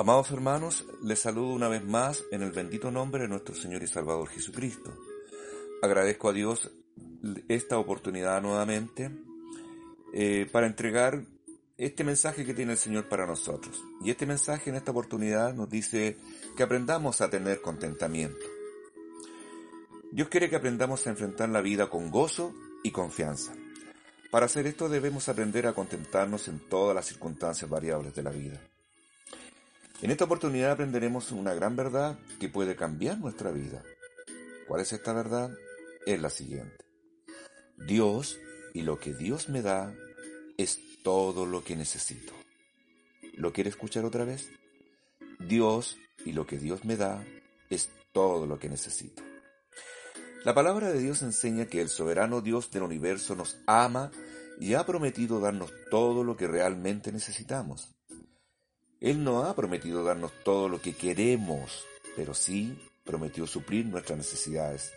Amados hermanos, les saludo una vez más en el bendito nombre de nuestro Señor y Salvador Jesucristo. Agradezco a Dios esta oportunidad nuevamente eh, para entregar este mensaje que tiene el Señor para nosotros. Y este mensaje en esta oportunidad nos dice que aprendamos a tener contentamiento. Dios quiere que aprendamos a enfrentar la vida con gozo y confianza. Para hacer esto debemos aprender a contentarnos en todas las circunstancias variables de la vida. En esta oportunidad aprenderemos una gran verdad que puede cambiar nuestra vida. ¿Cuál es esta verdad? Es la siguiente. Dios y lo que Dios me da es todo lo que necesito. ¿Lo quiere escuchar otra vez? Dios y lo que Dios me da es todo lo que necesito. La palabra de Dios enseña que el soberano Dios del universo nos ama y ha prometido darnos todo lo que realmente necesitamos. Él no ha prometido darnos todo lo que queremos, pero sí prometió suplir nuestras necesidades.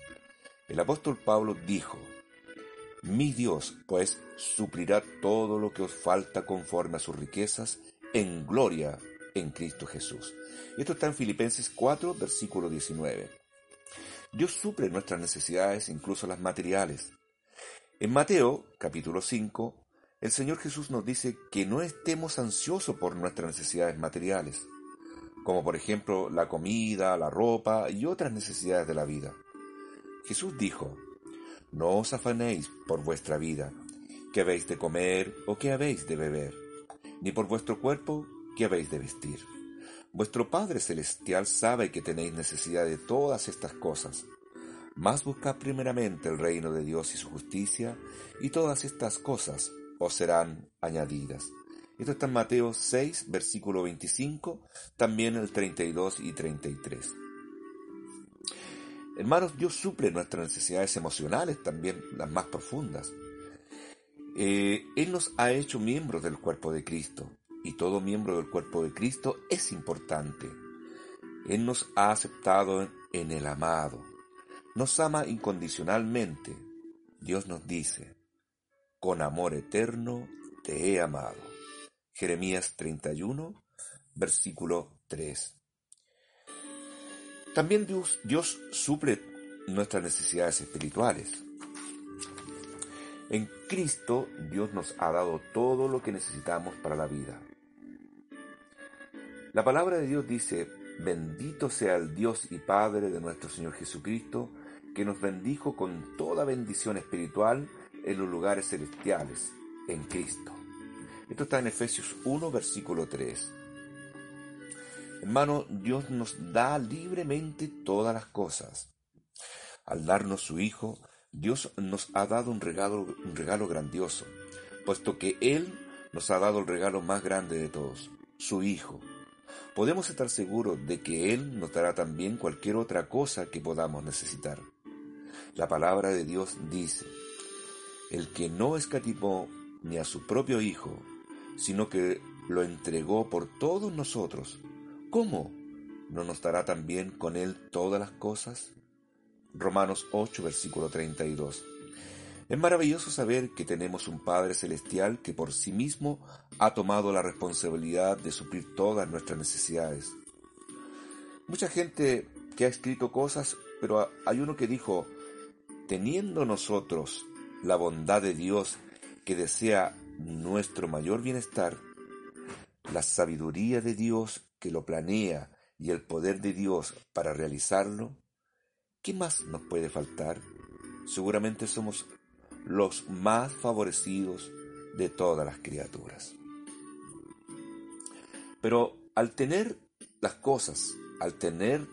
El apóstol Pablo dijo, Mi Dios, pues, suplirá todo lo que os falta conforme a sus riquezas en gloria en Cristo Jesús. Esto está en Filipenses 4, versículo 19. Dios suple nuestras necesidades, incluso las materiales. En Mateo, capítulo 5, el Señor Jesús nos dice que no estemos ansiosos por nuestras necesidades materiales, como por ejemplo la comida, la ropa y otras necesidades de la vida. Jesús dijo, No os afanéis por vuestra vida, qué habéis de comer o qué habéis de beber, ni por vuestro cuerpo, qué habéis de vestir. Vuestro Padre Celestial sabe que tenéis necesidad de todas estas cosas. Mas buscad primeramente el reino de Dios y su justicia, y todas estas cosas serán añadidas. Esto está en Mateo 6, versículo 25, también el 32 y 33. Hermanos, Dios suple nuestras necesidades emocionales, también las más profundas. Eh, Él nos ha hecho miembros del cuerpo de Cristo, y todo miembro del cuerpo de Cristo es importante. Él nos ha aceptado en el amado, nos ama incondicionalmente. Dios nos dice, con amor eterno te he amado. Jeremías 31, versículo 3. También Dios, Dios suple nuestras necesidades espirituales. En Cristo Dios nos ha dado todo lo que necesitamos para la vida. La palabra de Dios dice, bendito sea el Dios y Padre de nuestro Señor Jesucristo, que nos bendijo con toda bendición espiritual en los lugares celestiales, en Cristo. Esto está en Efesios 1, versículo 3. Hermano, Dios nos da libremente todas las cosas. Al darnos su Hijo, Dios nos ha dado un regalo, un regalo grandioso, puesto que Él nos ha dado el regalo más grande de todos, su Hijo. Podemos estar seguros de que Él nos dará también cualquier otra cosa que podamos necesitar. La palabra de Dios dice, el que no escatimó ni a su propio Hijo, sino que lo entregó por todos nosotros, ¿cómo no nos dará también con Él todas las cosas? Romanos 8, versículo 32. Es maravilloso saber que tenemos un Padre Celestial que por sí mismo ha tomado la responsabilidad de suplir todas nuestras necesidades. Mucha gente que ha escrito cosas, pero hay uno que dijo, teniendo nosotros la bondad de Dios que desea nuestro mayor bienestar, la sabiduría de Dios que lo planea y el poder de Dios para realizarlo, ¿qué más nos puede faltar? Seguramente somos los más favorecidos de todas las criaturas. Pero al tener las cosas, al tener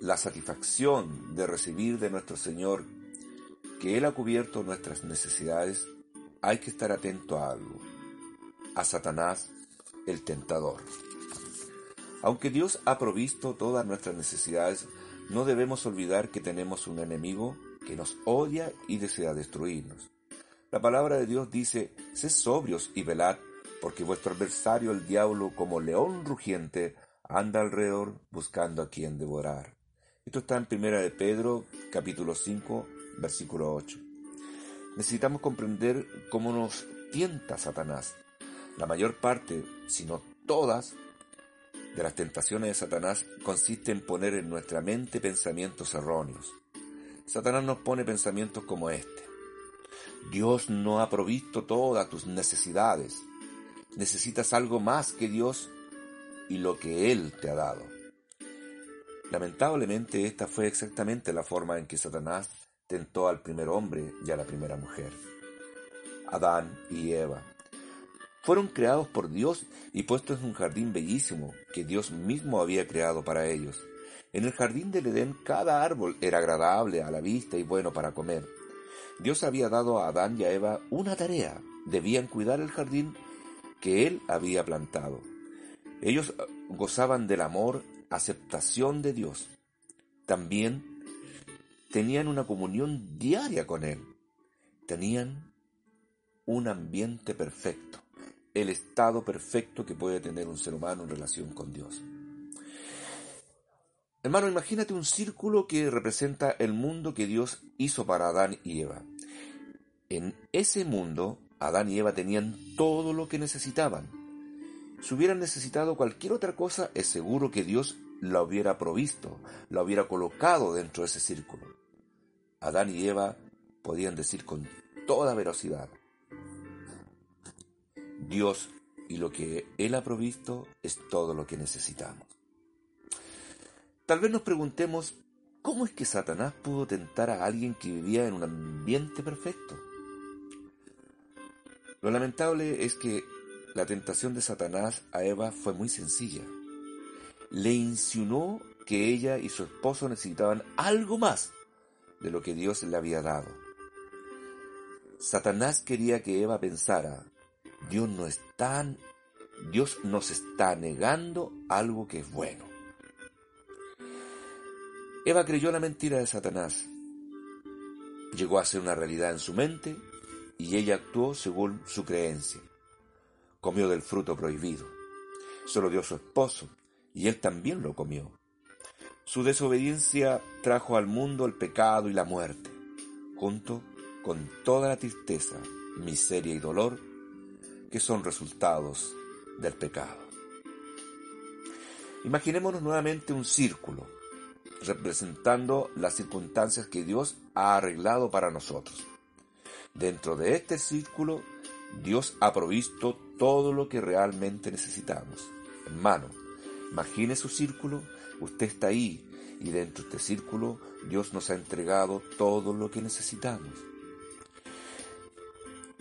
la satisfacción de recibir de nuestro Señor que Él ha cubierto nuestras necesidades, hay que estar atento a algo, a Satanás el tentador. Aunque Dios ha provisto todas nuestras necesidades, no debemos olvidar que tenemos un enemigo que nos odia y desea destruirnos. La palabra de Dios dice, sed sobrios y velad, porque vuestro adversario el diablo como león rugiente anda alrededor buscando a quien devorar. Esto está en Primera de Pedro, capítulo 5, versículo 8. Necesitamos comprender cómo nos tienta Satanás. La mayor parte, si no todas, de las tentaciones de Satanás consiste en poner en nuestra mente pensamientos erróneos. Satanás nos pone pensamientos como este. Dios no ha provisto todas tus necesidades. Necesitas algo más que Dios y lo que Él te ha dado. Lamentablemente esta fue exactamente la forma en que Satanás tentó al primer hombre y a la primera mujer. Adán y Eva fueron creados por Dios y puestos en un jardín bellísimo que Dios mismo había creado para ellos. En el jardín del Edén cada árbol era agradable a la vista y bueno para comer. Dios había dado a Adán y a Eva una tarea. Debían cuidar el jardín que Él había plantado. Ellos gozaban del amor, aceptación de Dios. También tenían una comunión diaria con Él. Tenían un ambiente perfecto el estado perfecto que puede tener un ser humano en relación con Dios. Hermano, imagínate un círculo que representa el mundo que Dios hizo para Adán y Eva. En ese mundo, Adán y Eva tenían todo lo que necesitaban. Si hubieran necesitado cualquier otra cosa, es seguro que Dios la hubiera provisto, la hubiera colocado dentro de ese círculo. Adán y Eva podían decir con toda velocidad, Dios y lo que Él ha provisto es todo lo que necesitamos. Tal vez nos preguntemos, ¿cómo es que Satanás pudo tentar a alguien que vivía en un ambiente perfecto? Lo lamentable es que la tentación de Satanás a Eva fue muy sencilla. Le insinuó que ella y su esposo necesitaban algo más de lo que Dios le había dado. Satanás quería que Eva pensara Dios no está, Dios nos está negando algo que es bueno. Eva creyó la mentira de Satanás. Llegó a ser una realidad en su mente y ella actuó según su creencia. Comió del fruto prohibido. Solo dio su esposo y él también lo comió. Su desobediencia trajo al mundo el pecado y la muerte, junto con toda la tristeza, miseria y dolor que son resultados del pecado. Imaginémonos nuevamente un círculo representando las circunstancias que Dios ha arreglado para nosotros. Dentro de este círculo, Dios ha provisto todo lo que realmente necesitamos. Hermano, imagine su círculo, usted está ahí y dentro de este círculo Dios nos ha entregado todo lo que necesitamos.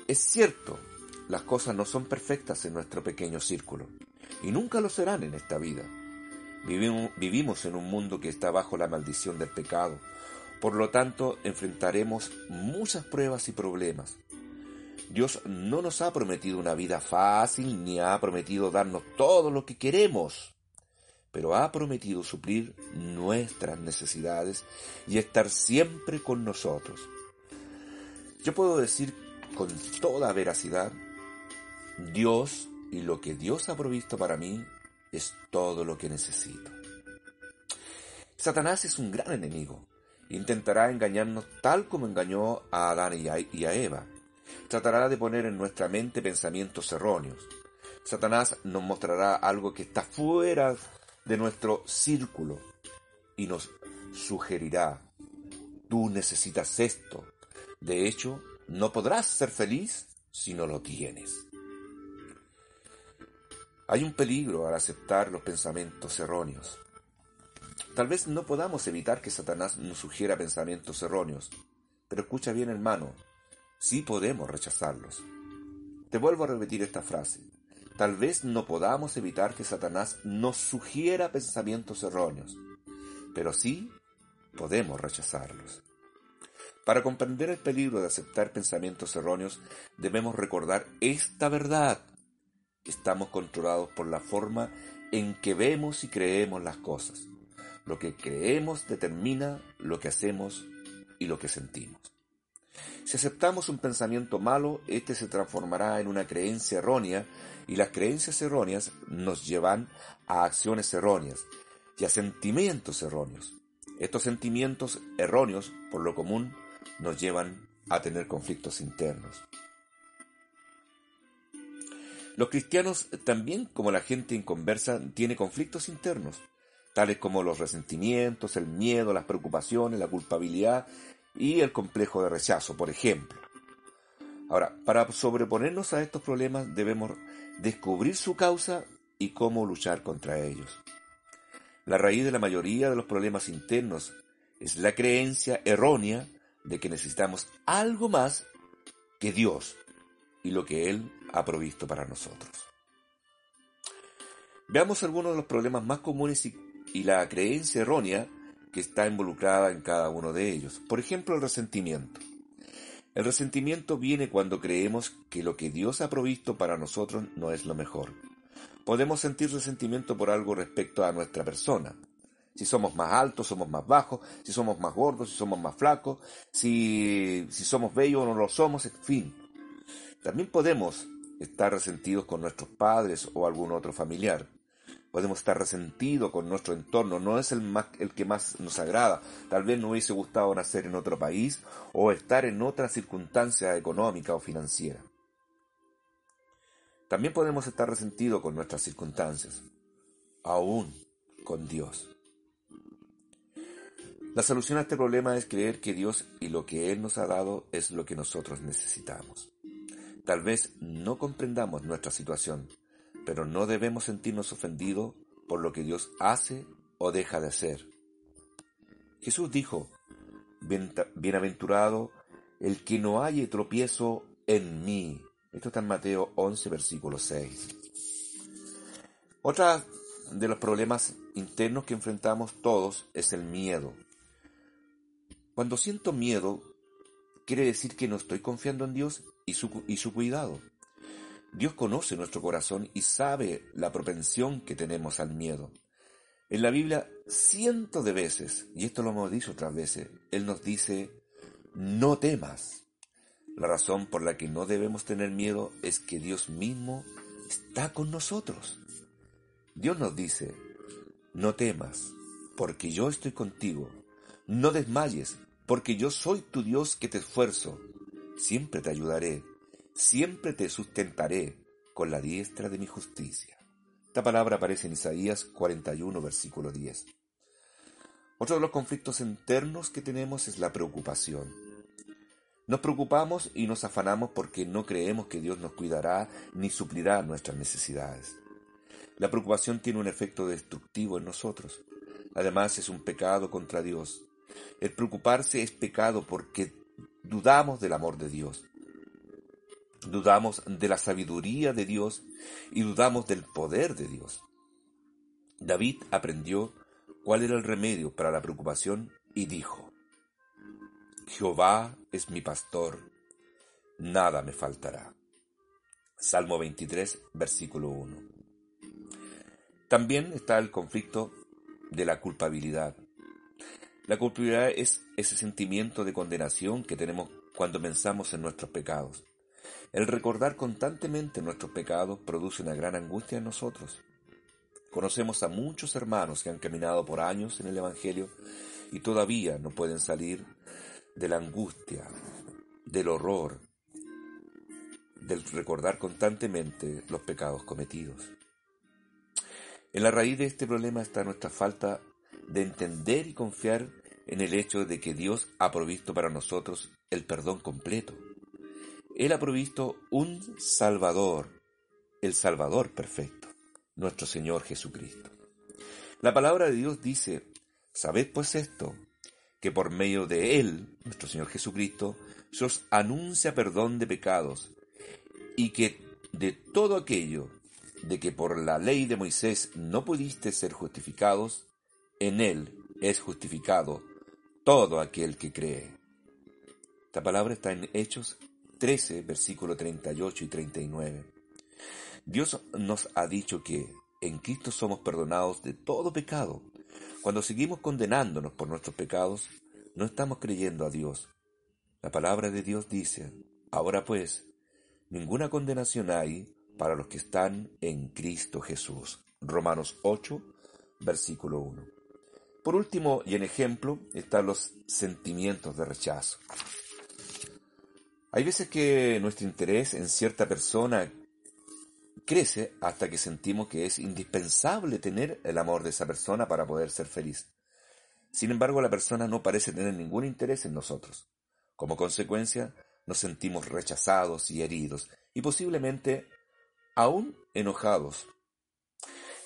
Es cierto las cosas no son perfectas en nuestro pequeño círculo, y nunca lo serán en esta vida. Vivimos, en un mundo que está bajo la maldición del pecado, por lo tanto enfrentaremos muchas pruebas y problemas. Dios no nos ha prometido una vida fácil ni ha prometido darnos todo lo que queremos, pero ha prometido suplir nuestras necesidades y estar siempre con nosotros. Yo puedo decir con toda veracidad Dios y lo que Dios ha provisto para mí es todo lo que necesito. Satanás es un gran enemigo. Intentará engañarnos tal como engañó a Adán y a, Eva. Tratará de poner en nuestra mente pensamientos erróneos. Satanás nos mostrará algo que está fuera de nuestro círculo y nos sugerirá, tú necesitas esto. De hecho, no podrás ser feliz si no lo tienes. Hay un peligro al aceptar los pensamientos erróneos. Tal vez no podamos evitar que Satanás nos sugiera pensamientos erróneos, pero escucha bien hermano, sí podemos rechazarlos. Te vuelvo a repetir esta frase. Tal vez no podamos evitar que Satanás nos sugiera pensamientos erróneos, pero sí podemos rechazarlos. Para comprender el peligro de aceptar pensamientos erróneos, debemos recordar esta verdad estamos controlados por la forma en que vemos y creemos las cosas. Lo que creemos determina lo que hacemos y lo que sentimos. Si aceptamos un pensamiento malo, éste se transformará en una creencia errónea y las creencias erróneas nos llevan a acciones erróneas y a sentimientos erróneos. Estos sentimientos erróneos, por lo común, nos llevan a tener conflictos internos. Los cristianos también, como la gente inconversa, tiene conflictos internos, tales como los resentimientos, el miedo, las preocupaciones, la culpabilidad y el complejo de rechazo, por ejemplo. Ahora, para sobreponernos a estos problemas debemos descubrir su causa y cómo luchar contra ellos. La raíz de la mayoría de los problemas internos es la creencia errónea de que necesitamos algo más que Dios y lo que Él ha provisto para nosotros. Veamos algunos de los problemas más comunes y, la creencia errónea que está involucrada en cada uno de ellos. Por ejemplo, el resentimiento. El resentimiento viene cuando creemos que lo que Dios ha provisto para nosotros no es lo mejor. Podemos sentir resentimiento por algo respecto a nuestra persona. Si somos más altos, somos más bajos, si somos más gordos, si somos más flacos, si, si somos bellos o no lo somos, en fin. También podemos estar resentidos con nuestros padres o algún otro familiar. Podemos estar resentidos con nuestro entorno, no es el, que más nos agrada. Tal vez nos hubiese gustado nacer en otro país o estar en otra circunstancia económica o financiera. También podemos estar resentidos con nuestras circunstancias, aún con Dios. La solución a este problema es creer que Dios y lo que Él nos ha dado es lo que nosotros necesitamos. Tal vez no comprendamos nuestra situación, pero no debemos sentirnos ofendidos por lo que Dios hace o deja de hacer. Jesús dijo, Bienaventurado el que no haya tropiezo en mí. Esto está en Mateo 11, versículo 6. Otra de los problemas internos que enfrentamos todos es el miedo. Cuando siento miedo, quiere decir que no estoy confiando en Dios y su, y su cuidado. Dios conoce nuestro corazón y sabe la propensión que tenemos al miedo. En la Biblia, cientos de veces, y esto lo hemos dicho otras veces, Él nos dice, no temas. La razón por la que no debemos tener miedo es que Dios mismo está con nosotros. Dios nos dice, no temas, porque yo estoy contigo. No desmayes, porque yo soy tu Dios que te esfuerzo. Siempre te ayudaré, siempre te sustentaré con la diestra de mi justicia. Esta palabra aparece en Isaías 41, versículo 10. Otro de los conflictos internos que tenemos es la preocupación. Nos preocupamos y nos afanamos porque no creemos que Dios nos cuidará ni suplirá nuestras necesidades. La preocupación tiene un efecto destructivo en nosotros. Además es un pecado contra Dios. El preocuparse es pecado porque dudamos del amor de Dios. Dudamos de la sabiduría de Dios y dudamos del poder de Dios. David aprendió cuál era el remedio para la preocupación y dijo, Jehová es mi pastor, nada me faltará. Salmo 23, versículo 1. También está el conflicto de la culpabilidad. La culpabilidad es ese sentimiento de condenación que tenemos cuando pensamos en nuestros pecados. El recordar constantemente nuestros pecados produce una gran angustia en nosotros. Conocemos a muchos hermanos que han caminado por años en el Evangelio y todavía no pueden salir de la angustia, del horror, del recordar constantemente los pecados cometidos. En la raíz de este problema está nuestra falta de entender y confiar en el hecho de que Dios ha provisto para nosotros el perdón completo. Él ha provisto un Salvador, el Salvador perfecto, nuestro Señor Jesucristo. La palabra de Dios dice, sabed pues esto, que por medio de Él, nuestro Señor Jesucristo, se os anuncia perdón de pecados, y que de todo aquello de que por la ley de Moisés no pudiste ser justificados, en él es justificado todo aquel que cree. Esta palabra está en Hechos 13, versículo 38 y 39. Dios nos ha dicho que en Cristo somos perdonados de todo pecado. Cuando seguimos condenándonos por nuestros pecados, no estamos creyendo a Dios. La palabra de Dios dice, ahora pues, ninguna condenación hay para los que están en Cristo Jesús. Romanos 8, versículo 1. Por último, y en ejemplo, están los sentimientos de rechazo. Hay veces que nuestro interés en cierta persona crece hasta que sentimos que es indispensable tener el amor de esa persona para poder ser feliz. Sin embargo, la persona no parece tener ningún interés en nosotros. Como consecuencia, nos sentimos rechazados y heridos y posiblemente aún enojados.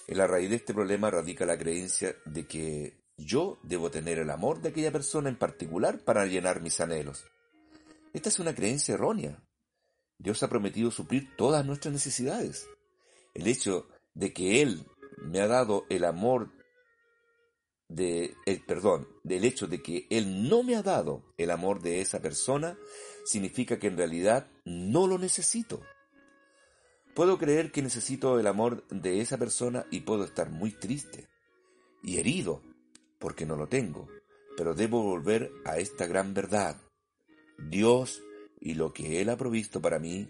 En la raíz de este problema radica la creencia de que yo debo tener el amor de aquella persona en particular para llenar mis anhelos. Esta es una creencia errónea. Dios ha prometido suplir todas nuestras necesidades. El hecho de que Él me ha dado el amor de el perdón, del hecho de que él no me ha dado el amor de esa persona, significa que en realidad no lo necesito. Puedo creer que necesito el amor de esa persona y puedo estar muy triste y herido porque no lo tengo, pero debo volver a esta gran verdad. Dios y lo que Él ha provisto para mí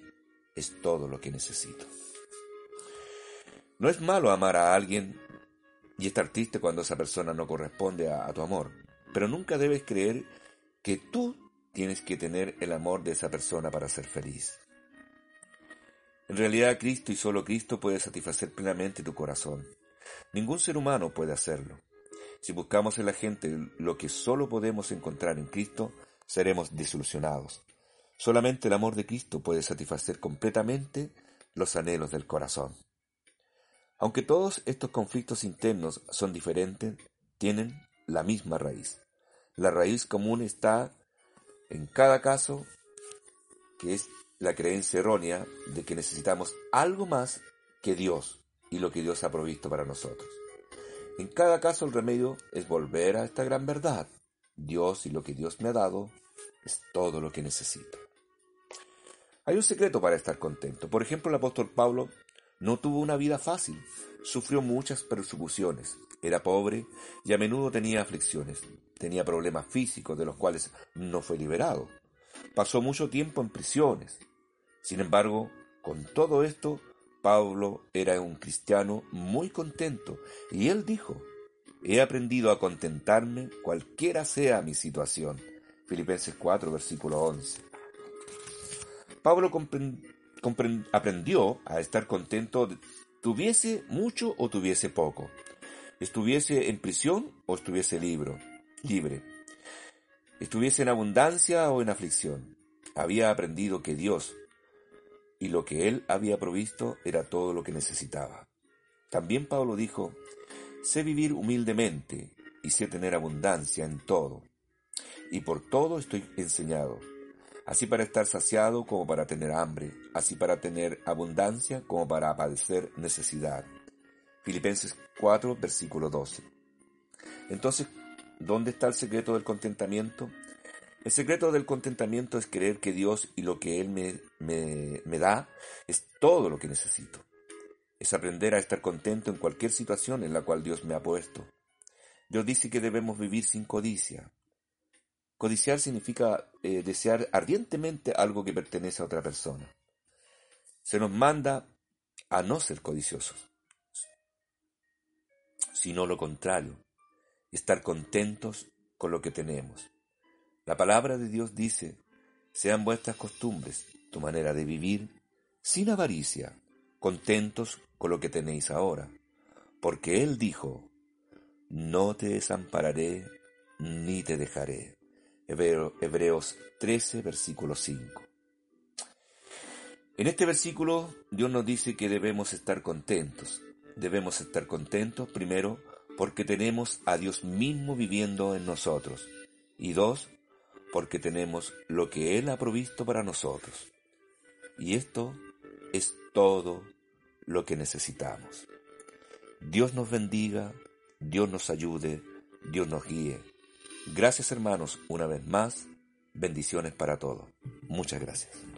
es todo lo que necesito. No es malo amar a alguien y estar triste cuando esa persona no corresponde a, tu amor. Pero nunca debes creer que tú tienes que tener el amor de esa persona para ser feliz. En realidad Cristo y solo Cristo puede satisfacer plenamente tu corazón. Ningún ser humano puede hacerlo. Si buscamos en la gente lo que solo podemos encontrar en Cristo, seremos desilusionados. Solamente el amor de Cristo puede satisfacer completamente los anhelos del corazón. Aunque todos estos conflictos internos son diferentes, tienen la misma raíz. La raíz común está en cada caso, que es la creencia errónea de que necesitamos algo más que Dios y lo que Dios ha provisto para nosotros. En cada caso el remedio es volver a esta gran verdad. Dios y lo que Dios me ha dado es todo lo que necesito. Hay un secreto para estar contento. Por ejemplo, el apóstol Pablo no tuvo una vida fácil, sufrió muchas persecuciones, era pobre y a menudo tenía aflicciones, tenía problemas físicos de los cuales no fue liberado, pasó mucho tiempo en prisiones. Sin embargo, con todo esto, Pablo era un cristiano muy contento y él dijo, he aprendido a contentarme cualquiera sea mi situación. Filipenses 4, versículo 11. Pablo aprendió a estar contento, tuviese mucho o tuviese poco, estuviese en prisión o estuviese libre, libre, estuviese en abundancia o en aflicción. Había aprendido que Dios y lo que él había provisto era todo lo que necesitaba. También Pablo dijo, sé vivir humildemente y sé tener abundancia en todo, y por todo estoy enseñado así para estar saciado como para tener hambre, así para tener abundancia como para padecer necesidad. Filipenses 4, versículo 12. Entonces, ¿dónde está el secreto del contentamiento? El secreto del contentamiento es creer que Dios y lo que Él me, me, me da es todo lo que necesito. Es aprender a estar contento en cualquier situación en la cual Dios me ha puesto. Dios dice que debemos vivir sin codicia, Codiciar significa eh, desear ardientemente algo que pertenece a otra persona. Se nos manda a no ser codiciosos, sino lo contrario, estar contentos con lo que tenemos. La palabra de Dios dice, sean vuestras costumbres, tu manera de vivir, sin avaricia, contentos con lo que tenéis ahora, porque Él dijo, no te desampararé ni te dejaré. Hebreos 13, versículo 5. En este versículo Dios nos dice que debemos estar contentos. Debemos estar contentos primero porque tenemos a Dios mismo viviendo en nosotros. Y dos, porque tenemos lo que Él ha provisto para nosotros. Y esto es todo lo que necesitamos. Dios nos bendiga, Dios nos ayude, Dios nos guíe. Gracias hermanos, una vez más, bendiciones para todos. Muchas gracias.